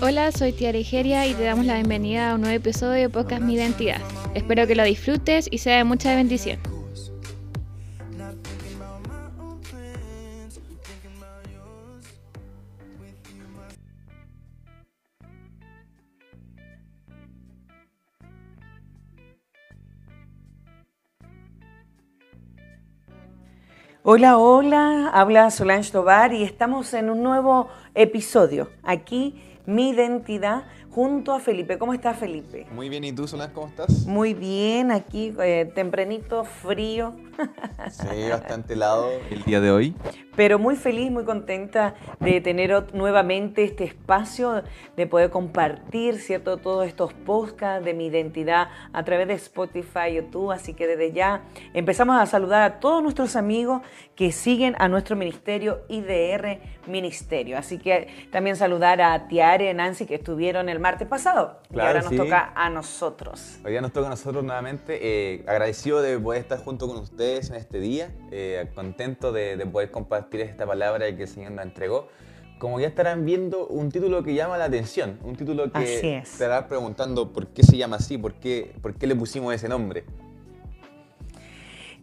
Hola, soy Tiara Igeria y te damos la bienvenida a un nuevo episodio de Podcast Mi Identidad. Espero que lo disfrutes y sea de mucha bendición. Hola, hola, habla Solange Tobar y estamos en un nuevo episodio. Aquí, mi identidad junto a Felipe. ¿Cómo estás, Felipe? Muy bien, ¿y tú, Solange, cómo estás? Muy bien, aquí eh, tempranito, frío. Sí, bastante helado el día de hoy. Pero muy feliz, muy contenta de tener nuevamente este espacio, de poder compartir, ¿cierto? Todos estos podcasts de mi identidad a través de Spotify, YouTube. Así que desde ya empezamos a saludar a todos nuestros amigos que siguen a nuestro ministerio IDR Ministerio. Así que también saludar a Tiare Nancy que estuvieron el martes pasado. y ahora nos toca a nosotros. Hoy día nos toca a nosotros nuevamente. Eh, agradecido de poder estar junto con ustedes en este día. Eh, contento de, poder compartir esta palabra que el Señor nos entregó. Como ya estarán viendo, un título que llama la atención. Un título que estará preguntando por qué se llama así, por qué, por qué le pusimos ese nombre.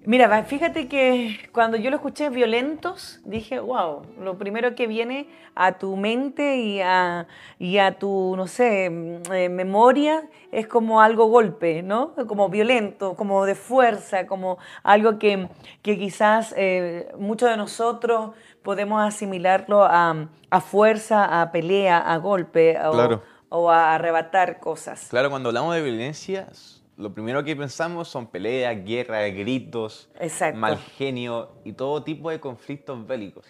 Mira, fíjate que cuando yo lo escuché violentos, dije, wow, lo primero que viene a tu mente y a, y a tu, no sé, mm, eh, memoria es como algo golpe, ¿no? Como violento, como de fuerza, como algo que, quizás eh, muchos de nosotros podemos asimilarlo a, fuerza, a pelea, a golpe o, o a arrebatar cosas. Claro, cuando hablamos de violencia lo primero que pensamos son peleas, guerras, gritos, mal genio y todo tipo de conflictos bélicos.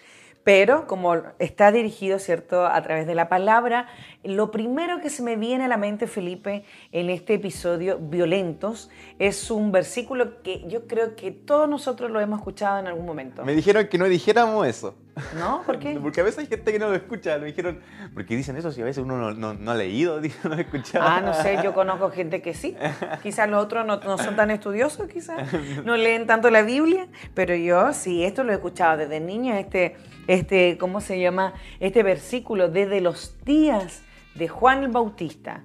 Pero como está dirigido, ¿cierto?, a través de la palabra, lo primero que se me viene a la mente, Felipe, en este episodio, Violentos, es un versículo que yo creo que todos nosotros lo hemos escuchado en algún momento. Me dijeron que no dijéramos eso. ¿No? ¿Por qué? Porque a veces hay gente que no lo escucha, lo dijeron, porque dicen eso si a veces uno no, ha leído, no ha escuchado. Ah, no sé, yo conozco gente que sí. Quizás los otros no, no son tan estudiosos, quizás, no leen tanto la Biblia, pero yo sí, esto lo he escuchado desde niña, este este, ¿cómo se llama? Este versículo, desde los días de Juan el Bautista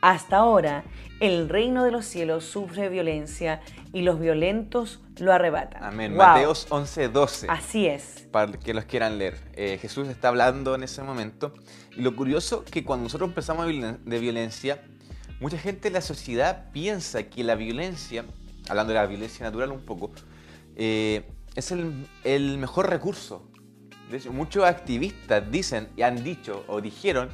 hasta ahora, el reino de los cielos sufre violencia y los violentos lo arrebatan. Amén. Mateos 11, 12. Así es. Para que los quieran leer. Eh, Jesús está hablando en ese momento. Y lo curioso que cuando nosotros empezamos de violencia, mucha gente en la sociedad piensa que la violencia, hablando de la violencia natural un poco, eh, es el, el mejor recurso de hecho, muchos activistas dicen y han dicho o dijeron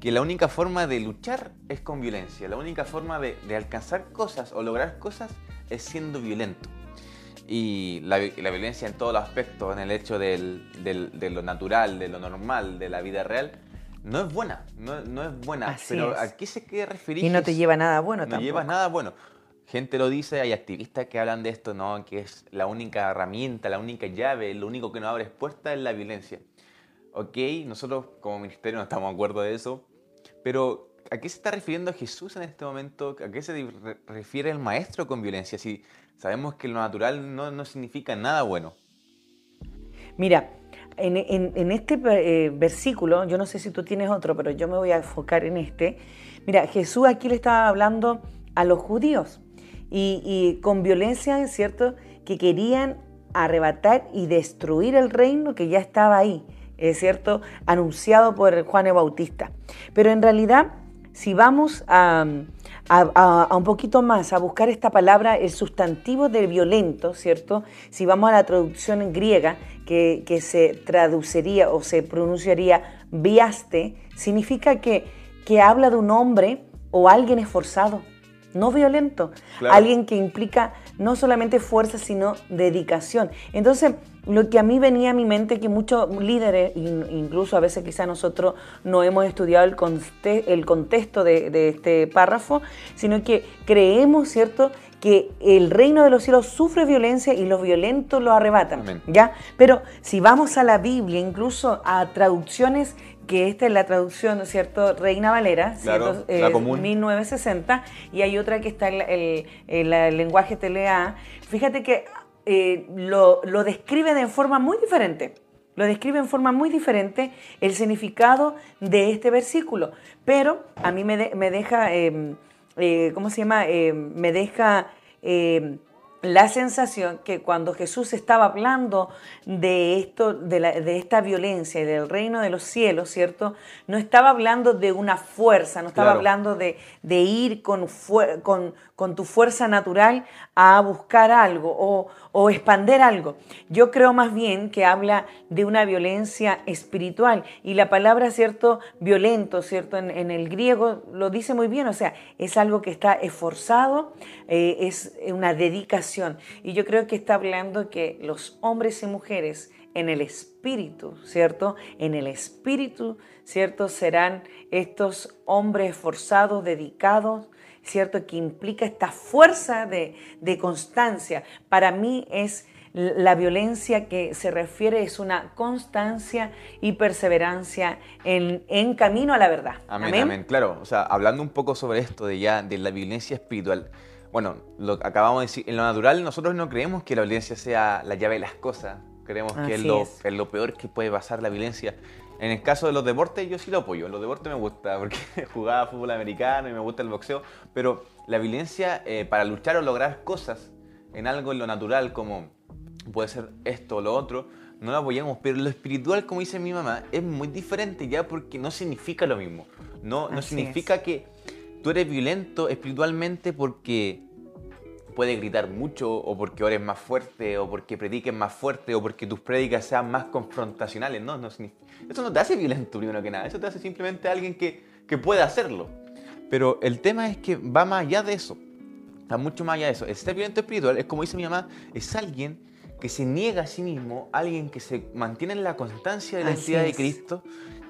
que la única forma de luchar es con violencia. La única forma de, alcanzar cosas o lograr cosas es siendo violento. Y la, violencia en todos los aspectos, en el hecho de lo natural, de lo normal, de la vida real, no es buena. No, es buena. pero ¿a qué se quiere referir? Y no te lleva nada bueno no lleva nada bueno gente lo dice, hay activistas que hablan de esto, ¿no? que es la única herramienta, la única llave, lo único que nos abre puertas es la violencia. Ok, nosotros como ministerio no estamos de acuerdo de eso, pero ¿a qué se está refiriendo Jesús en este momento? ¿A qué se refiere el maestro con violencia? Si sabemos que lo natural no, significa nada bueno. Mira, en, este eh, versículo, yo no sé si tú tienes otro, pero yo me voy a enfocar en este. Mira, Jesús aquí le estaba hablando a los judíos y, con violencia, es cierto, que querían arrebatar y destruir el reino que ya estaba ahí, es cierto, anunciado por Juan el Bautista. Pero en realidad, si vamos a, un poquito más, a buscar esta palabra, el sustantivo de violento, ¿cierto? Si vamos a la traducción en griega, que, que se traduciría o se pronunciaría viaste, significa que, que habla de un hombre o alguien esforzado, no violento, alguien que implica no solamente fuerza, sino dedicación. Entonces, lo que a mí venía a mi mente, que muchos líderes, incluso a veces quizá nosotros no hemos estudiado el, el contexto de, este párrafo, sino que creemos, ¿cierto?, que el reino de los cielos sufre violencia y los violentos lo arrebatan. ¿ya? Pero si vamos a la Biblia, incluso a traducciones que esta es la traducción, ¿cierto? Reina Valera, claro, la 1960, eh, y hay otra que está en, el lenguaje TLA. Fíjate que eh, lo, describe de forma muy diferente. lo describe en forma muy diferente el significado de este versículo. Pero a mí me, deja, em, eh, ¿cómo se llama? Em, me deja em, la sensación que cuando Jesús estaba hablando de esto, de, de, esta violencia y del reino de los cielos, ¿cierto? No estaba hablando de una fuerza, no estaba hablando de, de ir con, con, con, tu fuerza natural a buscar algo o, o expander algo. Yo creo más bien que habla de una violencia espiritual y la palabra, ¿cierto? Violento, ¿cierto? En, el griego lo dice muy bien, o sea, es algo que está esforzado, eh, es una dedicación. Y yo creo que está hablando que los hombres y mujeres en el espíritu, ¿cierto? En el espíritu, ¿cierto? Serán estos hombres esforzados, dedicados, ¿cierto? Que implica esta fuerza de, constancia. Para mí es la violencia que se refiere es una constancia y perseverancia en, camino a la verdad. Amén, amén, Claro, o sea, hablando un poco sobre esto de ya, de la violencia espiritual. Bueno, lo acabamos de decir, en lo natural nosotros no creemos que la violencia sea la llave de las cosas. Creemos que es lo, es lo peor que puede pasar la violencia. En el caso de los deportes, yo sí lo apoyo. Los deportes me gusta porque jugaba fútbol americano y me gusta el boxeo. Pero la violencia eh, para luchar o lograr cosas en algo en lo natural, como puede ser esto o lo otro, no lo apoyamos. Pero lo espiritual, como dice mi mamá, es muy diferente ya porque no significa lo mismo. No, no significa que tú eres violento espiritualmente porque puede gritar mucho, o porque ores más fuerte, o porque prediques más fuerte, o porque tus prédicas sean más confrontacionales. No, no, eso no te hace violento primero que nada, eso te hace simplemente alguien que, que puede hacerlo. Pero el tema es que va más allá de eso, va mucho más allá de eso. El ser violento espiritual es como dice mi mamá, es alguien que se niega a sí mismo, alguien que se mantiene en la constancia de la identidad de Cristo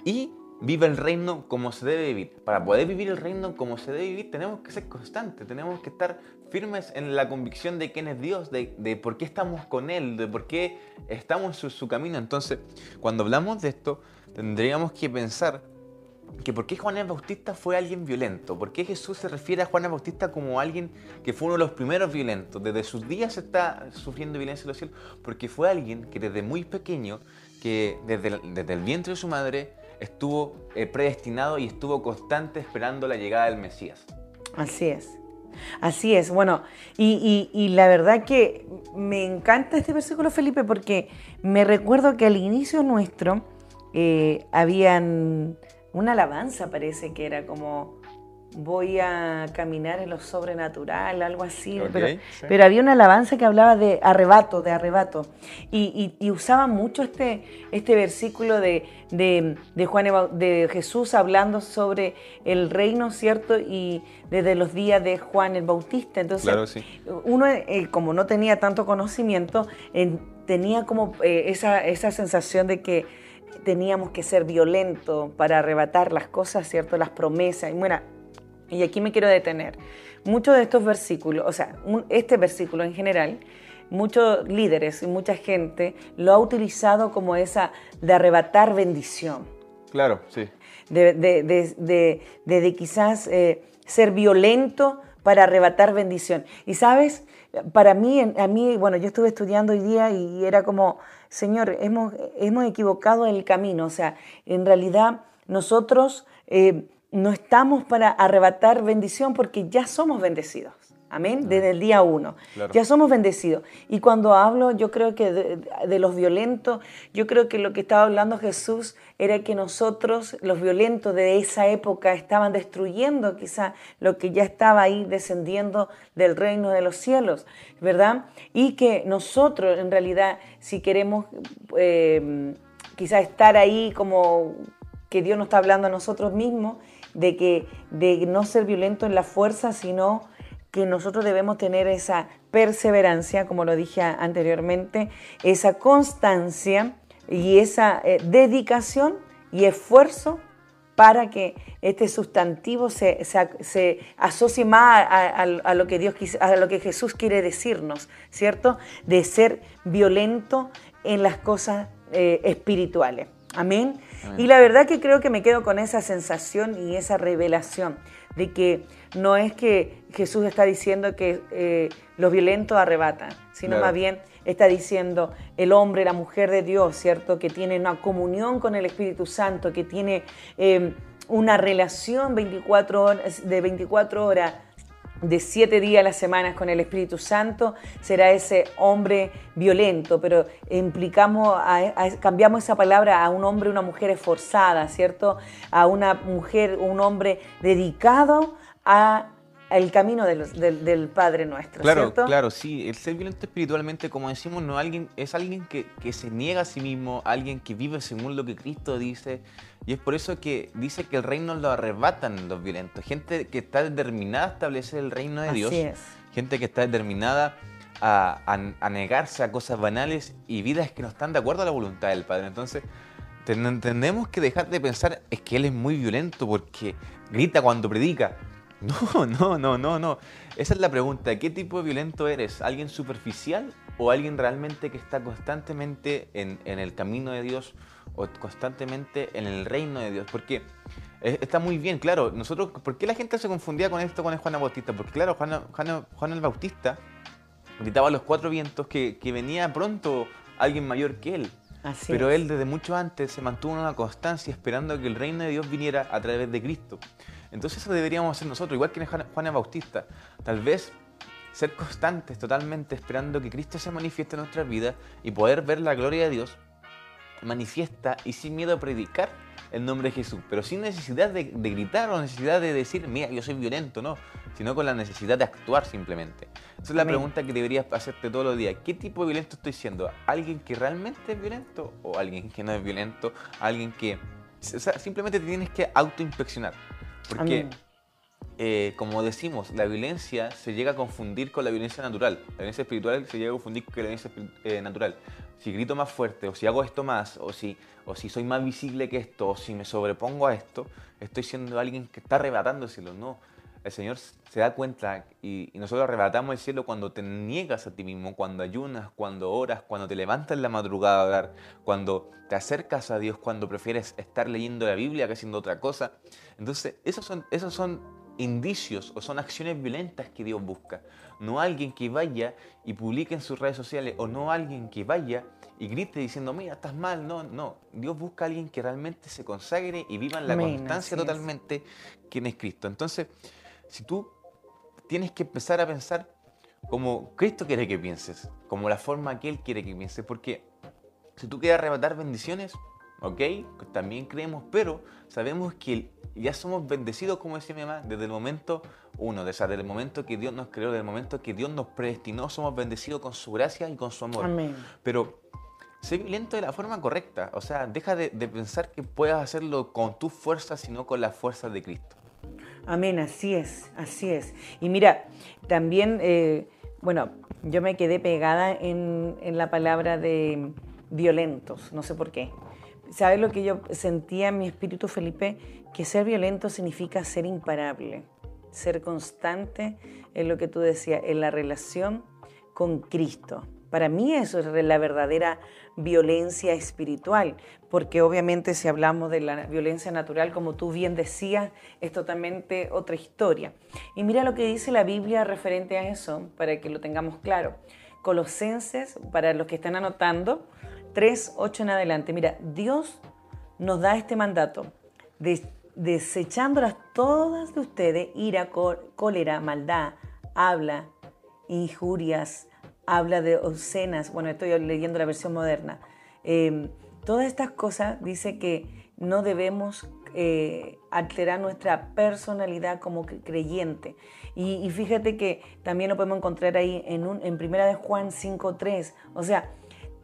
y vive el reino como se debe vivir. Para poder vivir el reino como se debe vivir tenemos que ser constantes, tenemos que estar firmes en la convicción de quién es Dios, de, de por qué estamos con Él, de por qué estamos en su, camino. Entonces, cuando hablamos de esto, tendríamos que pensar que por qué Juan el Bautista fue alguien violento, por qué Jesús se refiere a Juan el Bautista como alguien que fue uno de los primeros violentos, desde sus días está sufriendo violencia en los cielos, porque fue alguien que desde muy pequeño, que desde desde el vientre de su madre, estuvo eh, predestinado y estuvo constante esperando la llegada del Mesías. Así es. Así es, bueno, y, la verdad que me encanta este versículo, Felipe, porque me recuerdo que al inicio nuestro eh, habían una alabanza, parece que era como voy a caminar en lo sobrenatural, algo así. pero, había una alabanza que hablaba de arrebato, de arrebato. Y, usaba mucho este, este versículo de, de, Juan, de Jesús hablando sobre el reino, ¿cierto? Y desde los días de Juan el Bautista. Entonces, uno, eh, como no tenía tanto conocimiento, tenía como eh, esa, esa sensación de que teníamos que ser violentos para arrebatar las cosas, ¿cierto? Las promesas. Y bueno, y aquí me quiero detener. Muchos de estos versículos, o sea, este versículo en general, muchos líderes y mucha gente lo ha utilizado como esa de arrebatar bendición. Claro, sí. De, de, quizás eh, ser violento para arrebatar bendición. Y sabes, para mí, a mí, bueno, yo estuve estudiando hoy día y era como, Señor, hemos, hemos equivocado el camino. O sea, en realidad nosotros... Eh, no estamos para arrebatar bendición porque ya somos bendecidos. Amén, desde el día uno. Ya somos bendecidos. Y cuando hablo, yo creo que de, los violentos, yo creo que lo que estaba hablando Jesús era que nosotros, los violentos de esa época, estaban destruyendo quizá lo que ya estaba ahí descendiendo del reino de los cielos, ¿verdad? Y que nosotros, en realidad, si queremos eh, quizá estar ahí como que Dios nos está hablando a nosotros mismos, de, que, de no ser violento en la fuerza, sino que nosotros debemos tener esa perseverancia, como lo dije anteriormente, esa constancia y esa eh, dedicación y esfuerzo para que este sustantivo se, se, asocie más a, lo que Dios, a lo que Jesús quiere decirnos, ¿cierto? De ser violento en las cosas eh, espirituales. Amén. Y la verdad que creo que me quedo con esa sensación y esa revelación de que no es que Jesús está diciendo que eh, los violentos arrebatan, sino más bien está diciendo el hombre, la mujer de Dios, ¿cierto? Que tiene una comunión con el Espíritu Santo, que tiene eh, una relación 24 horas, de 24 horas de siete días a la semana con el Espíritu Santo, será ese hombre violento, pero implicamos, cambiamos esa palabra a un hombre, una mujer esforzada, ¿cierto? A una mujer, un hombre dedicado a el camino del, Padre nuestro. Claro, ¿cierto? claro, sí. El ser violento espiritualmente, como decimos, no alguien, es alguien que, que, se niega a sí mismo, alguien que vive según lo que Cristo dice. Y es por eso que dice que el reino lo arrebatan los violentos. Gente que está determinada a establecer el reino de Dios. Es. Gente que está determinada a, a, negarse a cosas banales y vidas que no están de acuerdo a la voluntad del Padre. Entonces, entendemos que dejar de pensar es que Él es muy violento porque grita cuando predica no, no, no, no, no. Esa es la pregunta. ¿Qué tipo de violento eres? ¿Alguien superficial o alguien realmente que está constantemente en, el camino de Dios o constantemente en el reino de Dios? Porque está muy bien, claro. Nosotros, ¿por qué la gente se confundía con esto con el Juan Bautista? Porque claro, Juan, el Bautista gritaba a los cuatro vientos que, venía pronto alguien mayor que él. Pero él desde mucho antes se mantuvo en una constancia esperando que el reino de Dios viniera a través de Cristo. Entonces eso deberíamos hacer nosotros, igual que en Juan Bautista. Tal vez ser constantes totalmente esperando que Cristo se manifieste en nuestras vidas y poder ver la gloria de Dios manifiesta y sin miedo a predicar el nombre de Jesús, pero sin necesidad de, gritar o necesidad de decir, mira, yo soy violento, no, sino con la necesidad de actuar simplemente. Esa es la pregunta que deberías hacerte todos los días. ¿Qué tipo de violento estoy siendo? ¿Alguien que realmente es violento o alguien que no es violento? ¿Alguien que... simplemente te tienes que autoinspeccionar. Porque, eh, como decimos, la violencia se llega a confundir con la violencia natural. La violencia espiritual se llega a confundir con la violencia eh, natural. Si grito más fuerte, o si hago esto más, o si, o si soy más visible que esto, o si me sobrepongo a esto, estoy siendo alguien que está arrebatándoselo. No, el Señor se da cuenta y, nosotros arrebatamos el cielo cuando te niegas a ti mismo, cuando ayunas, cuando oras, cuando te levantas en la madrugada a orar, cuando te acercas a Dios, cuando prefieres estar leyendo la Biblia que haciendo otra cosa. Entonces, esos son, esos son indicios o son acciones violentas que Dios busca. No alguien que vaya y publique en sus redes sociales o no alguien que vaya y grite diciendo, mira, estás mal. No, no. Dios busca a alguien que realmente se consagre y viva en la constancia totalmente quien es Cristo. Entonces, si tú tienes que empezar a pensar como Cristo quiere que pienses, como la forma que Él quiere que pienses, porque si tú quieres arrebatar bendiciones, ok, también creemos, pero sabemos que ya somos bendecidos, como decía mi mamá, desde el momento uno, desde el momento que Dios nos creó, desde el momento que Dios nos predestinó, somos bendecidos con su gracia y con su amor. Amén. Pero sé violento de la forma correcta, o sea, deja de, de pensar que puedas hacerlo con tus fuerzas, sino con las fuerzas de Cristo. Amén, así es, así es. Y mira, también, eh, bueno, yo me quedé pegada en, la palabra de violentos, no sé por qué. ¿Sabes lo que yo sentía en mi espíritu, Felipe? Que ser violento significa ser imparable, ser constante en lo que tú decías, en la relación con Cristo. Para mí eso es la verdadera violencia espiritual, porque obviamente si hablamos de la violencia natural, como tú bien decías, es totalmente otra historia. Y mira lo que dice la Biblia referente a eso, para que lo tengamos claro. Colosenses, para los que están anotando, 3, 8 en adelante. Mira, Dios nos da este mandato, desechándolas todas de ustedes, ira, cólera, maldad, habla, injurias, habla de ocenas, bueno, estoy leyendo la versión moderna. Em, todas estas cosas dice que no debemos eh, alterar nuestra personalidad como creyente. Y, fíjate que también lo podemos encontrar ahí en, un, en Primera de Juan 5.3. O sea,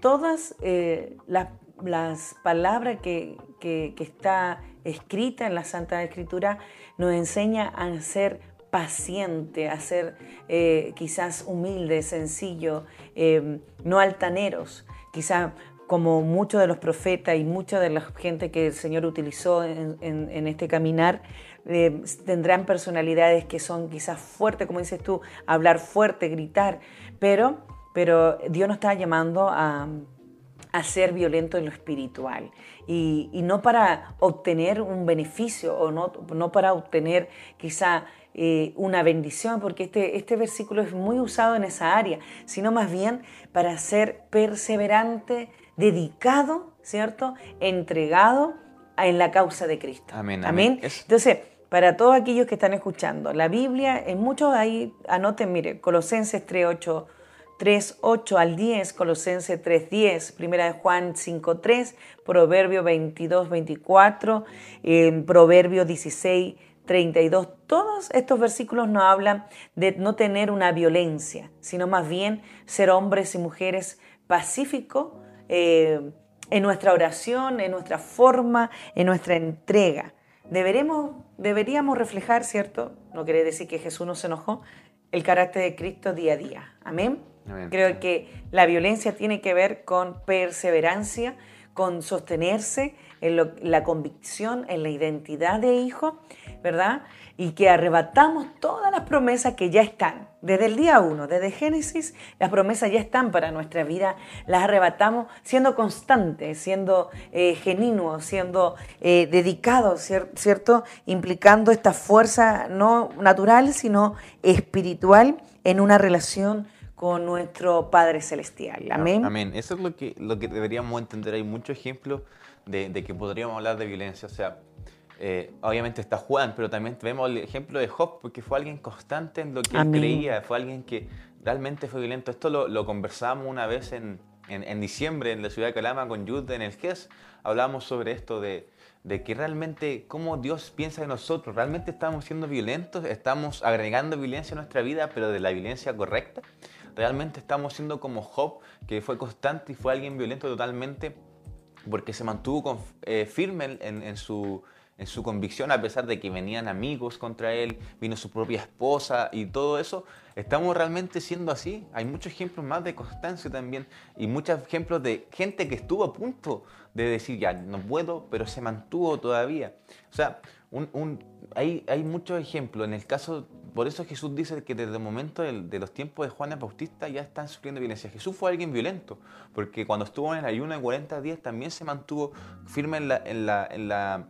todas eh, las, palabras que, que, que está escrita en la Santa Escritura nos enseña a ser paciente, a ser eh, quizás humilde, sencillo, eh, no altaneros, quizás como muchos de los profetas y mucha de la gente que el Señor utilizó en, este caminar, eh, tendrán personalidades que son quizás fuertes, como dices tú, hablar fuerte, gritar, pero, pero Dios nos está llamando a, a ser violento en lo espiritual y, no para obtener un beneficio o no, no para obtener quizá eh, una bendición, porque este, este versículo es muy usado en esa área, sino más bien para ser perseverante, dedicado, ¿cierto? Entregado en la causa de Cristo. Amén. amén. Entonces, para todos aquellos que están escuchando, la Biblia, en muchos ahí, anoten, mire, Colosenses 3.8 3, 8 al 10, Colosenses 3, 10, Primera de Juan 5, 3, Proverbio 22, 24, eh, Proverbio 16, 32. Todos estos versículos no hablan de no tener una violencia, sino más bien ser hombres y mujeres pacíficos eh, en nuestra oración, en nuestra forma, en nuestra entrega. Deberíamos reflejar, ¿cierto? No quiere decir que Jesús no se enojó, el carácter de Cristo día a día. Amén. Creo que la violencia tiene que ver con perseverancia, con sostenerse en la convicción, en la identidad de hijo, ¿verdad? Y que arrebatamos todas las promesas que ya están. Desde el día uno, desde Génesis, las promesas ya están para nuestra vida. Las arrebatamos siendo constantes, siendo eh, genuinos, siendo eh, dedicados, ¿cierto? Implicando esta fuerza no natural, sino espiritual en una relación con nuestro Padre Celestial. Amén. Amén. Eso es lo que, lo que deberíamos entender. Hay muchos ejemplos de, que podríamos hablar de violencia. O sea, eh, obviamente está Juan, pero también vemos el ejemplo de Job, porque fue alguien constante en lo que él creía, fue alguien que realmente fue violento. Esto lo, lo conversamos una vez en, en, diciembre en la ciudad de Calama con Jude en el GES. Hablamos sobre esto de, de que realmente cómo Dios piensa de nosotros. ¿Realmente estamos siendo violentos? ¿Estamos agregando violencia a nuestra vida, pero de la violencia correcta? Realmente estamos siendo como Job, que fue constante y fue alguien violento totalmente porque se mantuvo eh, firme en, su, en su convicción a pesar de que venían amigos contra él, vino su propia esposa y todo eso. ¿Estamos realmente siendo así? Hay muchos ejemplos más de constancia también y muchos ejemplos de gente que estuvo a punto de decir ya, no puedo, pero se mantuvo todavía. O sea, hay, hay muchos ejemplos. En el caso por eso Jesús dice que desde el momento de, los tiempos de Juan el Bautista ya están sufriendo violencia. Jesús fue alguien violento, porque cuando estuvo en el ayuno de 40 días también se mantuvo firme en la, en la, en la,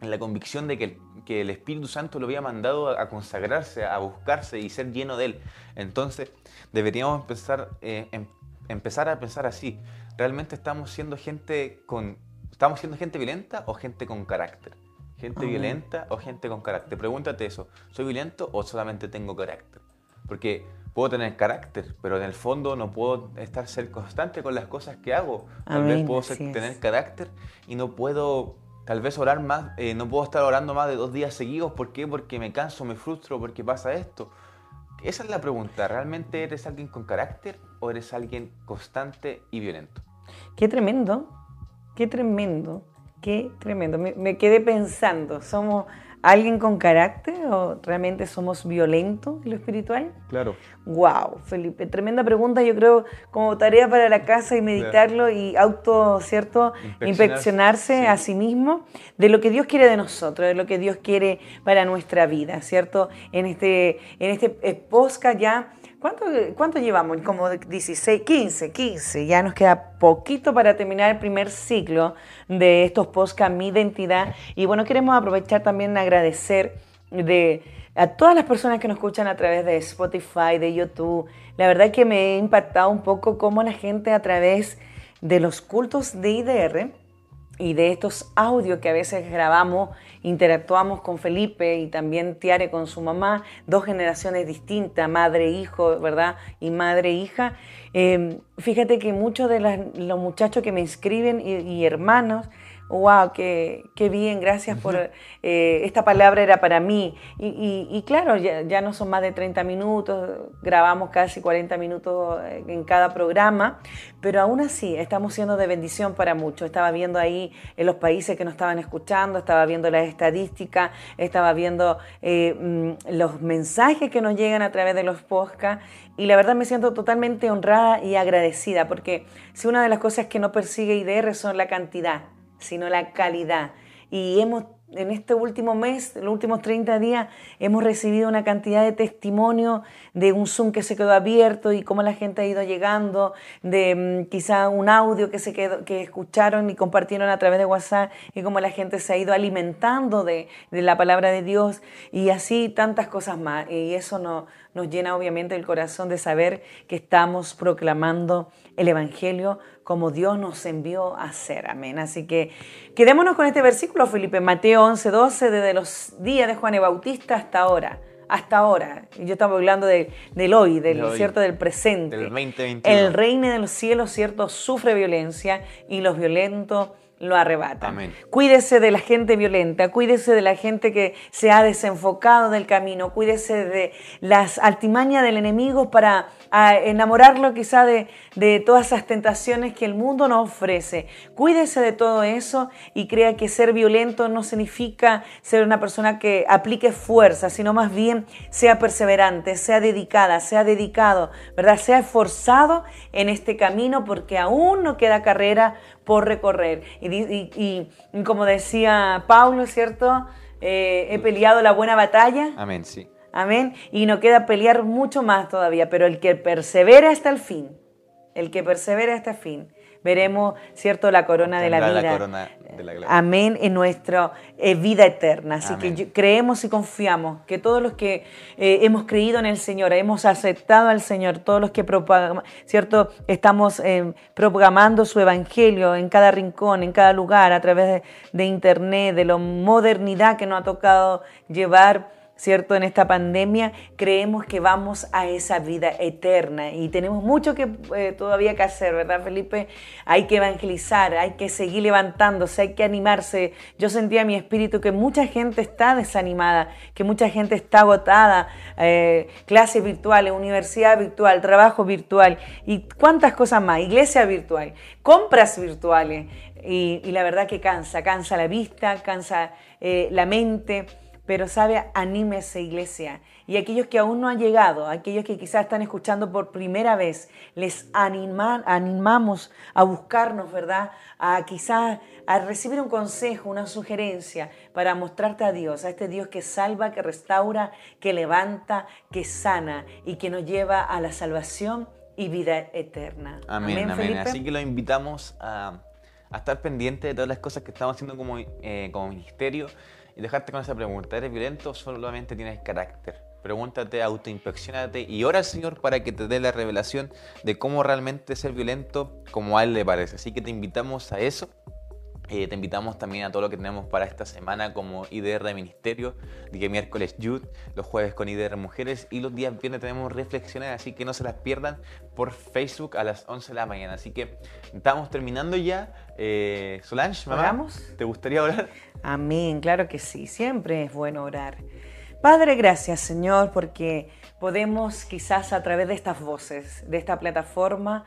en la convicción de que el, que el, Espíritu Santo lo había mandado a, consagrarse, a buscarse y ser lleno de él. Entonces deberíamos empezar, eh, em, empezar a pensar así. ¿Realmente estamos siendo gente con... ¿Estamos siendo gente violenta o gente con carácter? ¿Gente violenta o gente con carácter? Pregúntate eso. ¿Soy violento o solamente tengo carácter? Porque puedo tener carácter, pero en el fondo no puedo estar ser constante con las cosas que hago. Tal vez puedo tener carácter y no puedo tal vez orar más, eh, no puedo estar orando más de dos días seguidos. ¿Por qué? Porque me canso, me frustro, porque pasa esto. Esa es la pregunta. ¿Realmente eres alguien con carácter o eres alguien constante y violento? Qué tremendo, qué tremendo Qué tremendo. Me, quedé pensando, ¿somos alguien con carácter o realmente somos violentos en lo espiritual? Claro. Wow, Felipe, tremenda pregunta. Yo creo como tarea para la casa y meditarlo y auto, ¿cierto? Inspeccionarse, a sí mismo de lo que Dios quiere de nosotros, de lo que Dios quiere para nuestra vida, ¿cierto? En este, en este podcast ya ¿Cuánto, ¿Cuánto llevamos? Como 16, 15, 15. Ya nos queda poquito para terminar el primer ciclo de estos podcasts Mi Identidad. Y bueno, queremos aprovechar también agradecer de, a todas las personas que nos escuchan a través de Spotify, de YouTube. La verdad que me he impactado un poco cómo la gente a través de los cultos de IDR y de estos audios que a veces grabamos, interactuamos con Felipe y también Tiare con su mamá, dos generaciones distintas, madre, e ¿verdad? Y madre, e hija. Eh, fíjate que muchos de los muchachos que me inscriben y hermanos, wow, qué, qué bien, gracias por, eh, esta palabra era para mí. Y, claro, ya, no son más de 30 minutos, grabamos casi 40 minutos en cada programa, pero aún así estamos siendo de bendición para muchos. Estaba viendo ahí en los países que nos estaban escuchando, estaba viendo las estadísticas, estaba viendo eh, mm, los mensajes que nos llegan a través de los podcasts y la verdad me siento totalmente honrada y agradecida porque si una de las cosas que no persigue IDR son la cantidad, sino la calidad. Y hemos en este último mes, los últimos 30 días, hemos recibido una cantidad de testimonio de un Zoom que se quedó abierto y cómo la gente ha ido llegando, de mm, quizá un audio que, se quedó, que escucharon y compartieron a través de WhatsApp y cómo la gente se ha ido alimentando de, de la palabra de Dios y así tantas cosas más. Y eso no, nos llena obviamente el corazón de saber que estamos proclamando el Evangelio como Dios nos envió a hacer. Amén. Así que quedémonos con este versículo, Felipe, Mateo 11, 12, desde los días de Juan el Bautista hasta ahora. Hasta ahora, yo estaba hablando de, del hoy, del cierto, del presente. Del 2021. El reino de los cielos, cierto, sufre violencia y los violentos lo arrebata. Cuídese de la gente violenta, cuídese de la gente que se ha desenfocado del camino, cuídese de las altimañas del enemigo para enamorarlo quizá de, de todas esas tentaciones que el mundo nos ofrece. Cuídese de todo eso y crea que ser violento no significa ser una persona que aplique fuerza, sino más bien sea perseverante, sea dedicada, sea dedicado, ¿verdad? Sea esforzado en este camino porque aún no queda carrera por recorrer. Y, como decía Pablo, ¿cierto? Eh, he peleado la buena batalla. Amén, sí. Amén. Y no queda pelear mucho más todavía, pero el que persevera hasta el fin, el que persevera hasta el fin, veremos, ¿cierto?, la corona de la vida. Amén, en nuestra eh, vida eterna. Así que creemos y confiamos que todos los que eh, hemos creído en el Señor, hemos aceptado al Señor, todos los que, ¿cierto?, estamos eh, su evangelio en cada rincón, en cada lugar, a través de, de internet, de la modernidad que nos ha tocado llevar ¿cierto? En esta pandemia creemos que vamos a esa vida eterna y tenemos mucho que eh, todavía que hacer, ¿verdad, Felipe? Hay que evangelizar, hay que seguir levantándose, hay que animarse. Yo sentía en mi espíritu que mucha gente está desanimada, que mucha gente está agotada, eh, clases virtuales, universidad virtual, trabajo virtual y cuántas cosas más, iglesia virtual, compras virtuales. Y, la verdad que cansa, cansa la vista, cansa eh, la mente pero sabe, anímese iglesia. Y aquellos que aún no han llegado, aquellos que quizás están escuchando por primera vez, les animamos a buscarnos, ¿verdad? A quizás a recibir un consejo, una sugerencia para mostrarte a Dios, a este Dios que salva, que restaura, que levanta, que sana y que nos lleva a la salvación y vida eterna. Amén, amén. Así que lo invitamos a, estar pendiente de todas las cosas que estamos haciendo como, eh, como ministerio y dejarte con esa pregunta. ¿Eres violento o solamente tienes carácter? Pregúntate, autoinspeccionate y ora al Señor para que te dé la revelación de cómo realmente ser violento como a Él le parece. Así que te invitamos a eso. Eh, te invitamos también a todo lo que tenemos para esta semana como IDR de Ministerio, día miércoles Youth, los jueves con IDR Mujeres y los días viernes tenemos reflexiones, así que no se las pierdan por Facebook a las 11 de la mañana. Así que estamos terminando ya. Eh, Solange, mamá, ¿te gustaría orar? Amén, claro que sí, siempre es bueno orar. Padre, gracias Señor, porque podemos quizás a través de estas voces, de esta plataforma,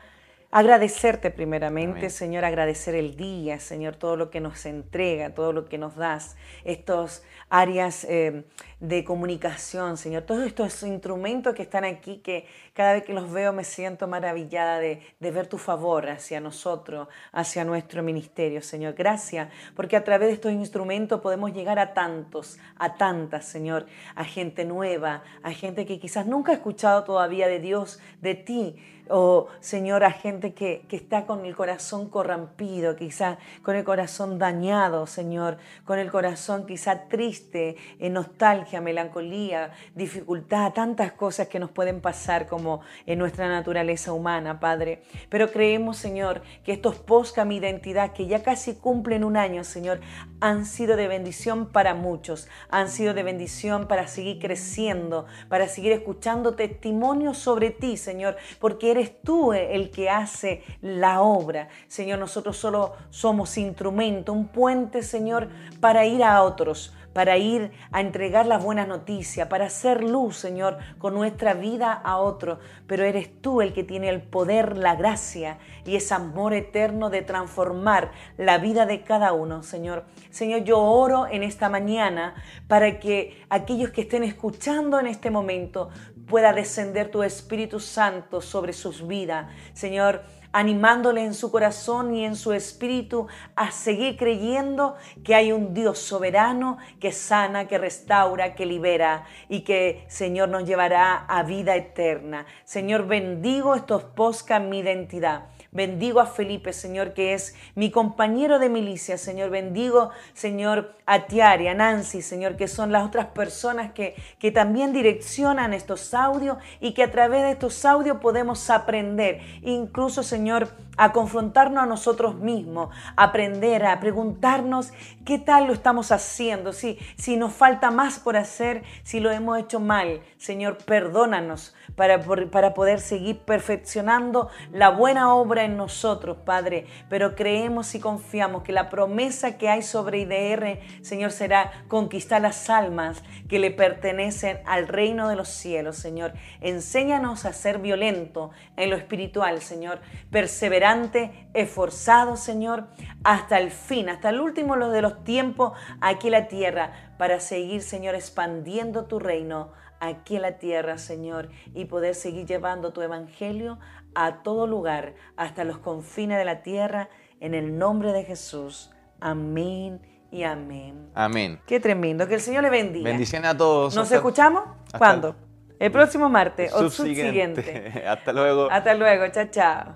agradecerte primeramente, Señor, agradecer el día, Señor, todo lo que nos entrega, todo lo que nos das, estos áreas eh, de comunicación, Señor, todos estos instrumentos que están aquí, que cada vez que los veo me siento maravillada de, de ver tu favor hacia nosotros, hacia nuestro ministerio, Señor. Gracias, porque a través de estos instrumentos podemos llegar a tantos, a tantas, Señor, a gente nueva, a gente que quizás nunca ha escuchado todavía de Dios, de ti, o Señor, a gente que, que, está con el corazón corrompido, quizá con el corazón dañado, Señor, con el corazón quizá triste, en nostalgia, melancolía, dificultad, tantas cosas que nos pueden pasar como en nuestra naturaleza humana, Padre. Pero creemos, Señor, que estos posca mi identidad, que ya casi cumplen un año, Señor, han sido de bendición para muchos, han sido de bendición para seguir creciendo, para seguir escuchando testimonios sobre ti, Señor, porque eres tú el que hace la obra. Señor, nosotros solo somos instrumento, un puente, Señor, para ir a otros para ir a entregar las buenas noticias, para hacer luz, Señor, con nuestra vida a otro. Pero eres tú el que tiene el poder, la gracia y ese amor eterno de transformar la vida de cada uno, Señor. Señor, yo oro en esta mañana para que aquellos que estén escuchando en este momento pueda descender tu Espíritu Santo sobre sus vidas. Señor, animándole en su corazón y en su espíritu a seguir creyendo que hay un Dios soberano que sana, que restaura, que libera y que, Señor, nos llevará a vida eterna. Señor, bendigo estos posca mi identidad. Bendigo a Felipe, Señor, que es mi compañero de milicia, Señor. Bendigo, Señor, a Tiari, a Nancy, Señor, que son las otras personas que, que también direccionan estos audios y que a través de estos audios podemos aprender. Incluso, Señor, a confrontarnos a nosotros mismos, aprender, a preguntarnos qué tal lo estamos haciendo, si, si nos falta más por hacer, si lo hemos hecho mal. Señor, perdónanos para, para poder seguir perfeccionando la buena obra en nosotros, Padre. Pero creemos y confiamos que la promesa que hay sobre IDR, Señor, será conquistar las almas que le pertenecen al reino de los cielos, Señor. Enséñanos a ser violento en lo espiritual, Señor. Perseverante, esforzado, Señor, hasta el fin, hasta el último de los tiempos aquí en la tierra, para seguir, Señor, expandiendo tu reino aquí en la tierra, Señor, y poder seguir llevando tu evangelio a todo lugar, hasta los confines de la tierra, en el nombre de Jesús. Amén y amén. Amén. Qué tremendo. Que el Señor le bendiga. Bendiciones a todos. ¿Nos escuchamos? ¿Cuándo? El próximo martes o subsiguiente. subsiguiente. Hasta luego. Hasta luego. Chao, chao.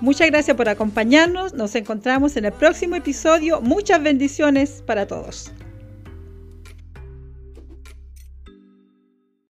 Muchas gracias por acompañarnos. Nos encontramos en el próximo episodio. Muchas bendiciones para todos.